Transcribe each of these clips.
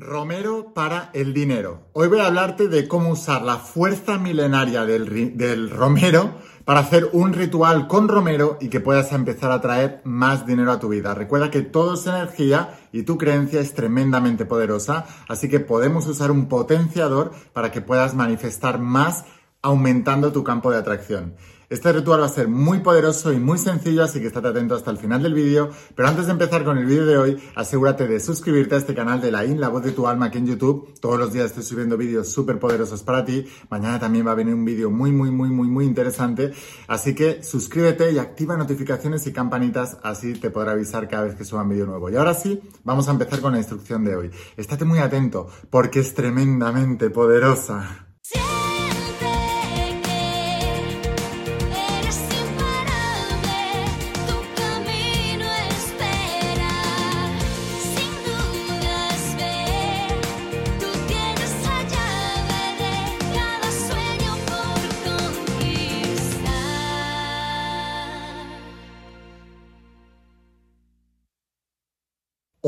Romero para el dinero. Hoy voy a hablarte de cómo usar la fuerza milenaria del, del, romero para hacer un ritual con romero y que puedas empezar a traer más dinero a tu vida. Recuerda que todo es energía y tu creencia es tremendamente poderosa, así que podemos usar un potenciador para que puedas manifestar más aumentando tu campo de atracción. Este ritual va a ser muy poderoso y muy sencillo, así que estate atento hasta el final del vídeo. Pero antes de empezar con el vídeo de hoy, asegúrate de suscribirte a este canal de la IN, la voz de tu alma, aquí en YouTube. Todos los días estoy subiendo vídeos súper poderosos para ti. Mañana también va a venir un vídeo muy, muy, muy, muy, muy interesante. Así que suscríbete y activa notificaciones y campanitas, así te podrá avisar cada vez que suba un vídeo nuevo. Y ahora sí, vamos a empezar con la instrucción de hoy. Estate muy atento, porque es tremendamente poderosa.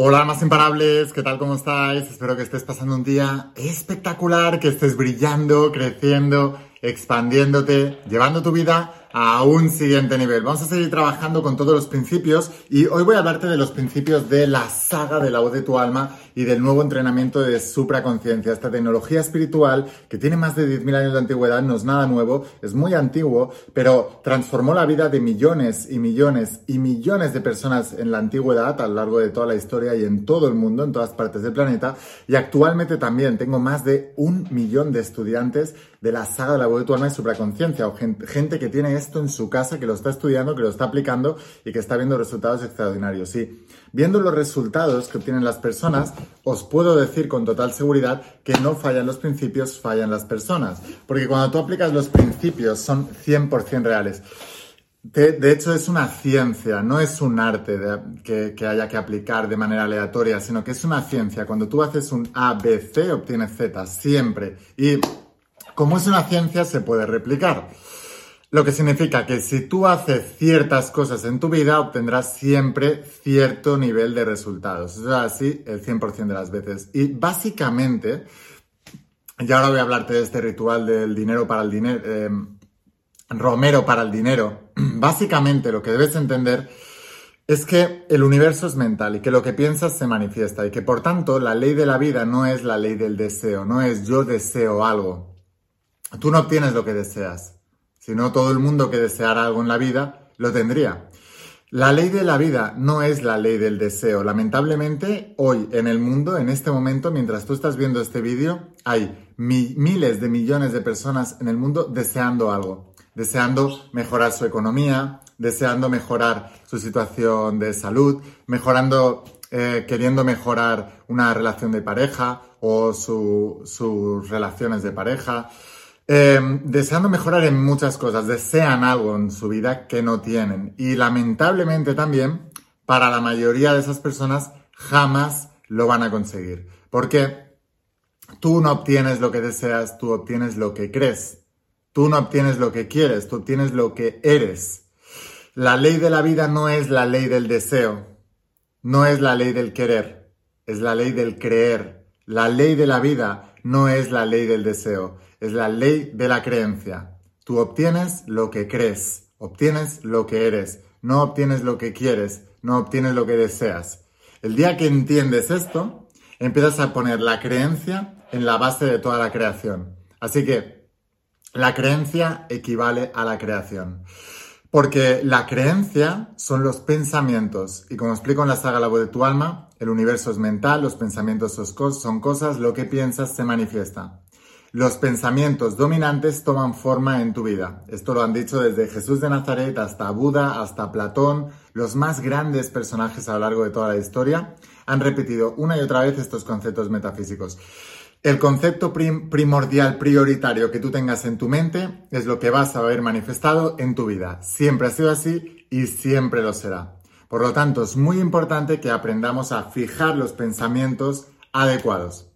Hola, más imparables, ¿qué tal? ¿Cómo estáis? Espero que estés pasando un día espectacular, que estés brillando, creciendo, expandiéndote, llevando tu vida a un siguiente nivel. Vamos a seguir trabajando con todos los principios y hoy voy a hablarte de los principios de la saga de la voz de tu alma y del nuevo entrenamiento de supraconciencia. Esta tecnología espiritual que tiene más de 10.000 años de antigüedad no es nada nuevo, es muy antiguo, pero transformó la vida de millones y millones y millones de personas en la antigüedad a lo largo de toda la historia y en todo el mundo, en todas partes del planeta. Y actualmente también tengo más de un millón de estudiantes de la saga de la voz de tu alma y supraconciencia o gente que tiene esto en su casa, que lo está estudiando, que lo está aplicando y que está viendo resultados extraordinarios. Sí, viendo los resultados que obtienen las personas, os puedo decir con total seguridad que no fallan los principios, fallan las personas. Porque cuando tú aplicas los principios son 100% reales. De, hecho, es una ciencia, no es un arte que, que, haya que aplicar de manera aleatoria, sino que es una ciencia. Cuando tú haces un A, B, C, obtienes Z, siempre. Y como es una ciencia, se puede replicar. Lo que significa que si tú haces ciertas cosas en tu vida, obtendrás siempre cierto nivel de resultados. Eso es así el 100% de las veces. Y básicamente, y ahora voy a hablarte de este ritual del dinero para el dinero, em, romero para el dinero. Básicamente lo que debes entender es que el universo es mental y que lo que piensas se manifiesta y que por tanto la ley de la vida no es la ley del deseo, no es yo deseo algo. Tú no obtienes lo que deseas. Si no, todo el mundo que deseara algo en la vida lo tendría. La ley de la vida no es la ley del deseo. Lamentablemente, hoy en el mundo, en este momento, mientras tú estás viendo este vídeo, hay miles de millones de personas en el mundo deseando algo. Deseando mejorar su economía, deseando mejorar su situación de salud, mejorando, eh, queriendo mejorar una relación de pareja o sus relaciones de pareja. Em, deseando mejorar en muchas cosas, desean algo en su vida que no tienen. Y lamentablemente también, para la mayoría de esas personas, jamás lo van a conseguir. Porque tú no obtienes lo que deseas, tú obtienes lo que crees. Tú no obtienes lo que quieres, tú obtienes lo que eres. La ley de la vida no es la ley del deseo, no es la ley del querer, es la ley del creer. La ley de la vida no es la ley del deseo, es la ley de la creencia. Tú obtienes lo que crees, obtienes lo que eres, no obtienes lo que quieres, no obtienes lo que deseas. El día que entiendes esto, empiezas a poner la creencia en la base de toda la creación. Así que la creencia equivale a la creación. Porque la creencia son los pensamientos. Y como explico en la saga La voz de tu alma, el universo es mental, los pensamientos son cosas, lo que piensas se manifiesta. Los pensamientos dominantes toman forma en tu vida. Esto lo han dicho desde Jesús de Nazaret hasta Buda, hasta Platón. Los más grandes personajes a lo largo de toda la historia han repetido una y otra vez estos conceptos metafísicos. El concepto primordial, prioritario que tú tengas en tu mente es lo que vas a ver manifestado en tu vida. Siempre ha sido así y siempre lo será. Por lo tanto, es muy importante que aprendamos a fijar los pensamientos adecuados.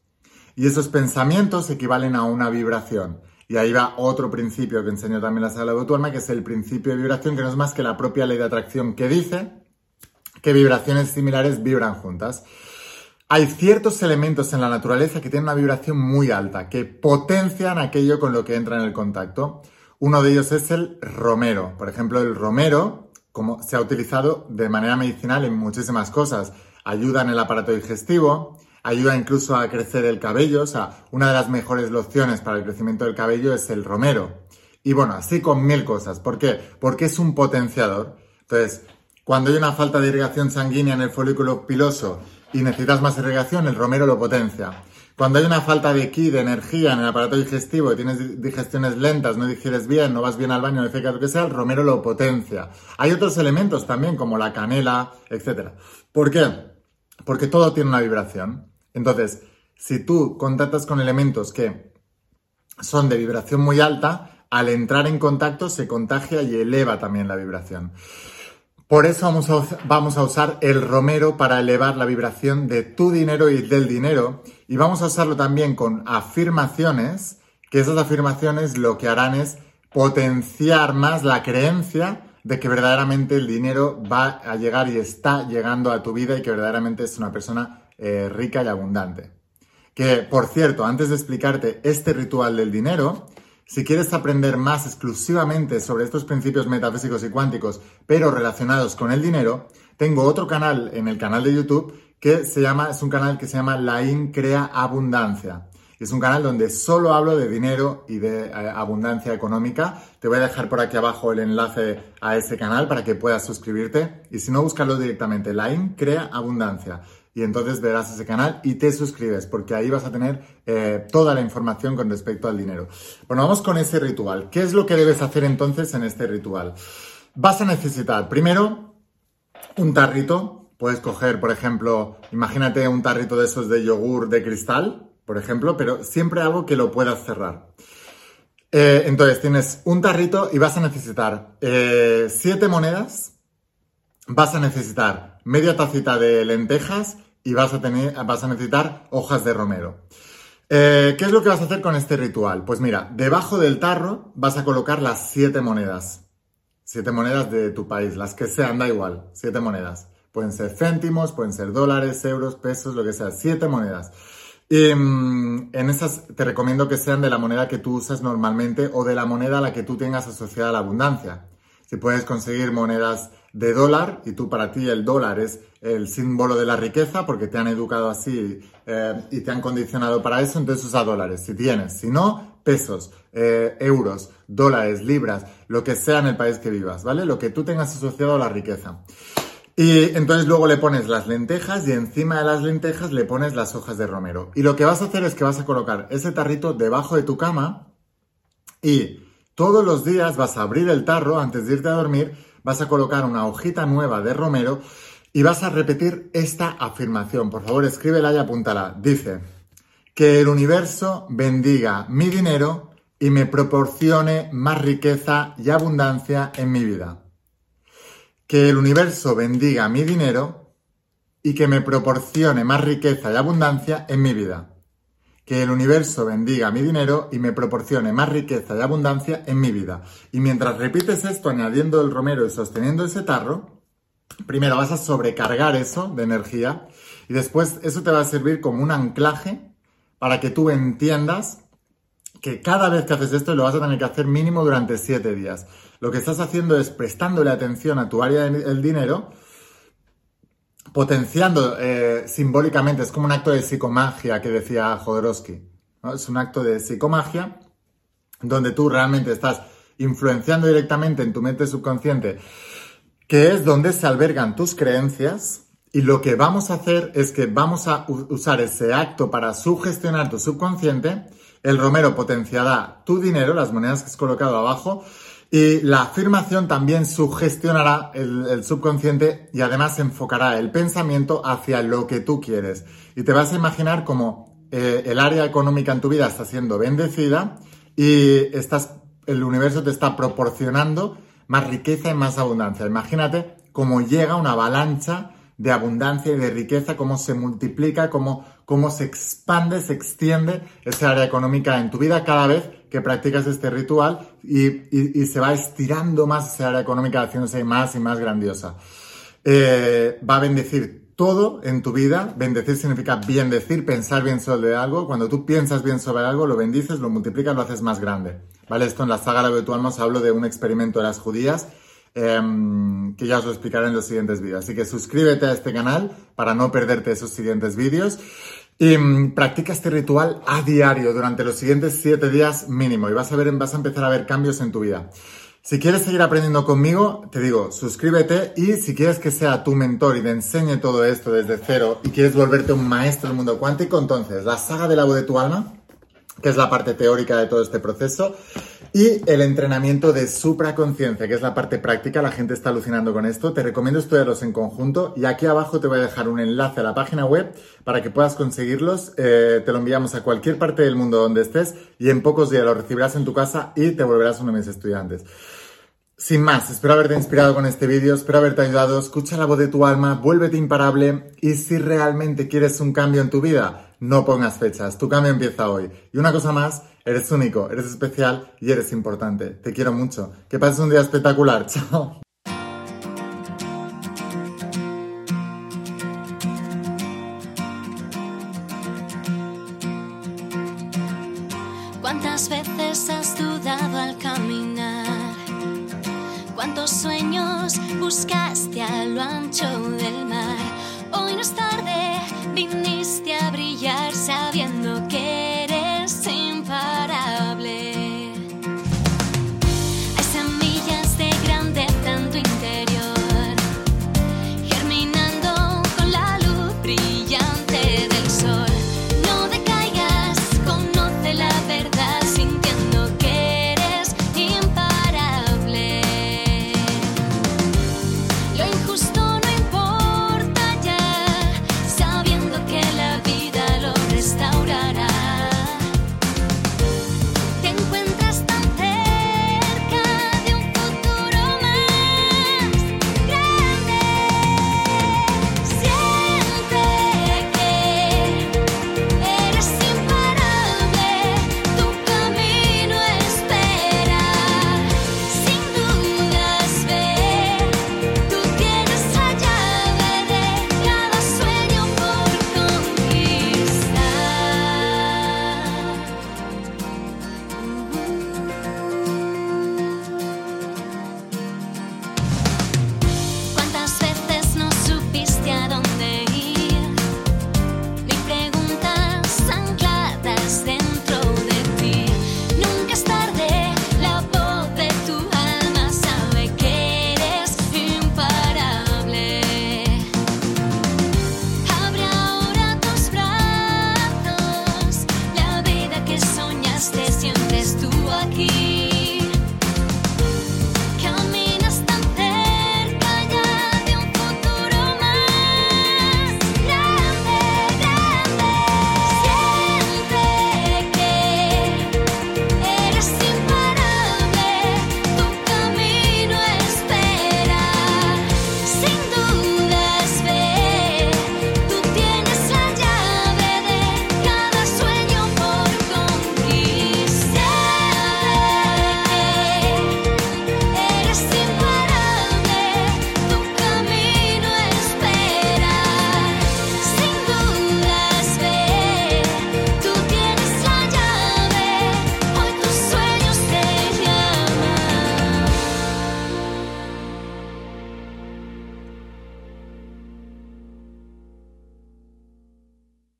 Y esos pensamientos equivalen a una vibración. Y ahí va otro principio que enseñó también la sala de tu alma, que es el principio de vibración, que no es más que la propia ley de atracción que dice que vibraciones similares vibran juntas. Hay ciertos elementos en la naturaleza que tienen una vibración muy alta, que potencian aquello con lo que entra en el contacto. Uno de ellos es el romero. Por ejemplo, el romero, como se ha utilizado de manera medicinal en muchísimas cosas, ayuda en el aparato digestivo, ayuda incluso a crecer el cabello, o sea, una de las mejores lociones para el crecimiento del cabello es el romero. Y bueno, así con mil cosas. ¿Por qué? Porque es un potenciador. Entonces, cuando hay una falta de irrigación sanguínea en el folículo piloso y necesitas más irrigación, el romero lo potencia. Cuando hay una falta de ki, de energía en el aparato digestivo y tienes digestiones lentas, no digieres bien, no vas bien al baño, etc., lo que sea, el romero lo potencia. Hay otros elementos también, como la canela, etc. ¿Por qué? Porque todo tiene una vibración. Entonces, si tú contactas con elementos que son de vibración muy alta, al entrar en contacto se contagia y eleva también la vibración. Por eso vamos a, usar el romero para elevar la vibración de tu dinero y del dinero. Y vamos a usarlo también con afirmaciones, que esas afirmaciones lo que harán es potenciar más la creencia de que verdaderamente el dinero va a llegar y está llegando a tu vida y que verdaderamente es una persona eh, rica y abundante. Que, por cierto, antes de explicarte este ritual del dinero, si quieres aprender más exclusivamente sobre estos principios metafísicos y cuánticos, pero relacionados con el dinero, tengo otro canal en el canal de YouTube que se llama, es un canal que se llama Lain Crea Abundancia. Es un canal donde solo hablo de dinero y de eh, abundancia económica. Te voy a dejar por aquí abajo el enlace a ese canal para que puedas suscribirte. Y si no, búscalo directamente. Lain Crea Abundancia y entonces verás ese canal y te suscribes porque ahí vas a tener eh, toda la información con respecto al dinero. Bueno, vamos con ese ritual. ¿Qué es lo que debes hacer entonces en este ritual? Vas a necesitar primero un tarrito. Puedes coger, por ejemplo, imagínate un tarrito de esos de yogur de cristal, por ejemplo, pero siempre algo que lo puedas cerrar. Eh, entonces tienes un tarrito y vas a necesitar eh, siete monedas, vas a necesitar media tacita de lentejas y vas a, tener, vas a necesitar hojas de romero. Eh, ¿Qué es lo que vas a hacer con este ritual? Pues mira, debajo del tarro vas a colocar las siete monedas. Siete monedas de tu país, las que sean, da igual, siete monedas. Pueden ser céntimos, pueden ser dólares, euros, pesos, lo que sea, siete monedas. Y mm, en esas te recomiendo que sean de la moneda que tú usas normalmente o de la moneda a la que tú tengas asociada la abundancia. Si puedes conseguir monedas de dólar y tú para ti el dólar es el símbolo de la riqueza porque te han educado así eh, y te han condicionado para eso, entonces usa dólares. Si tienes, si no, pesos, eh, euros, dólares, libras, lo que sea en el país que vivas, ¿vale? Lo que tú tengas asociado a la riqueza. Y entonces luego le pones las lentejas y encima de las lentejas le pones las hojas de romero. Y lo que vas a hacer es que vas a colocar ese tarrito debajo de tu cama y todos los días vas a abrir el tarro antes de irte a dormir vas a colocar una hojita nueva de romero y vas a repetir esta afirmación. Por favor, escríbela y apúntala. Dice, que el universo bendiga mi dinero y me proporcione más riqueza y abundancia en mi vida. Que el universo bendiga mi dinero y que me proporcione más riqueza y abundancia en mi vida que el universo bendiga mi dinero y me proporcione más riqueza y abundancia en mi vida. Y mientras repites esto añadiendo el romero y sosteniendo ese tarro, primero vas a sobrecargar eso de energía y después eso te va a servir como un anclaje para que tú entiendas que cada vez que haces esto lo vas a tener que hacer mínimo durante siete días. Lo que estás haciendo es prestándole atención a tu área del dinero potenciando eh, simbólicamente, es como un acto de psicomagia que decía Jodorowsky. Es un acto de psicomagia donde tú realmente estás influenciando directamente en tu mente subconsciente, que es donde se albergan tus creencias. Y lo que vamos a hacer es que vamos a usar ese acto para sugestionar tu subconsciente. El romero potenciará tu dinero, las monedas que has colocado abajo, y la afirmación también sugestionará el, subconsciente y además enfocará el pensamiento hacia lo que tú quieres. Y te vas a imaginar como eh, el área económica en tu vida está siendo bendecida y estás, el universo te está proporcionando más riqueza y más abundancia. Imagínate cómo llega una avalancha de abundancia y de riqueza, cómo se multiplica, cómo, cómo se expande, se extiende esa área económica en tu vida cada vez que practicas este ritual y, se va estirando más esa área económica, haciéndose más y más grandiosa. Eh, va a bendecir todo en tu vida, bendecir significa bien decir, pensar bien sobre algo. Cuando tú piensas bien sobre algo, lo bendices, lo multiplicas, lo haces más grande. ¿Vale? Esto en la saga de tu alma os hablo de un experimento de las judías Em, que ya os lo explicaré en los siguientes vídeos. Así que suscríbete a este canal para no perderte esos siguientes vídeos. Y mm, practica este ritual a diario durante los siguientes 7 días mínimo y vas a, ver, vas a empezar a ver cambios en tu vida. Si quieres seguir aprendiendo conmigo, te digo, suscríbete y si quieres que sea tu mentor y te enseñe todo esto desde cero y quieres volverte un maestro del mundo cuántico, entonces la saga del agua de tu alma, que es la parte teórica de todo este proceso, y el entrenamiento de supraconciencia, que es la parte práctica, la gente está alucinando con esto. Te recomiendo estudiarlos en conjunto y aquí abajo te voy a dejar un enlace a la página web para que puedas conseguirlos. Eh, te lo enviamos a cualquier parte del mundo donde estés y en pocos días lo recibirás en tu casa y te volverás uno de mis estudiantes. Sin más, espero haberte inspirado con este vídeo, espero haberte ayudado, escucha la voz de tu alma, vuélvete imparable y si realmente quieres un cambio en tu vida, no pongas fechas, tu cambio empieza hoy. Y una cosa más, Eres único, eres especial y eres importante. Te quiero mucho. Que pases un día espectacular. Chao. ¿Cuántas veces has dudado al caminar? ¿Cuántos sueños buscaste a lo ancho del mar? Hoy no es tarde, viniste a brillar sabiendo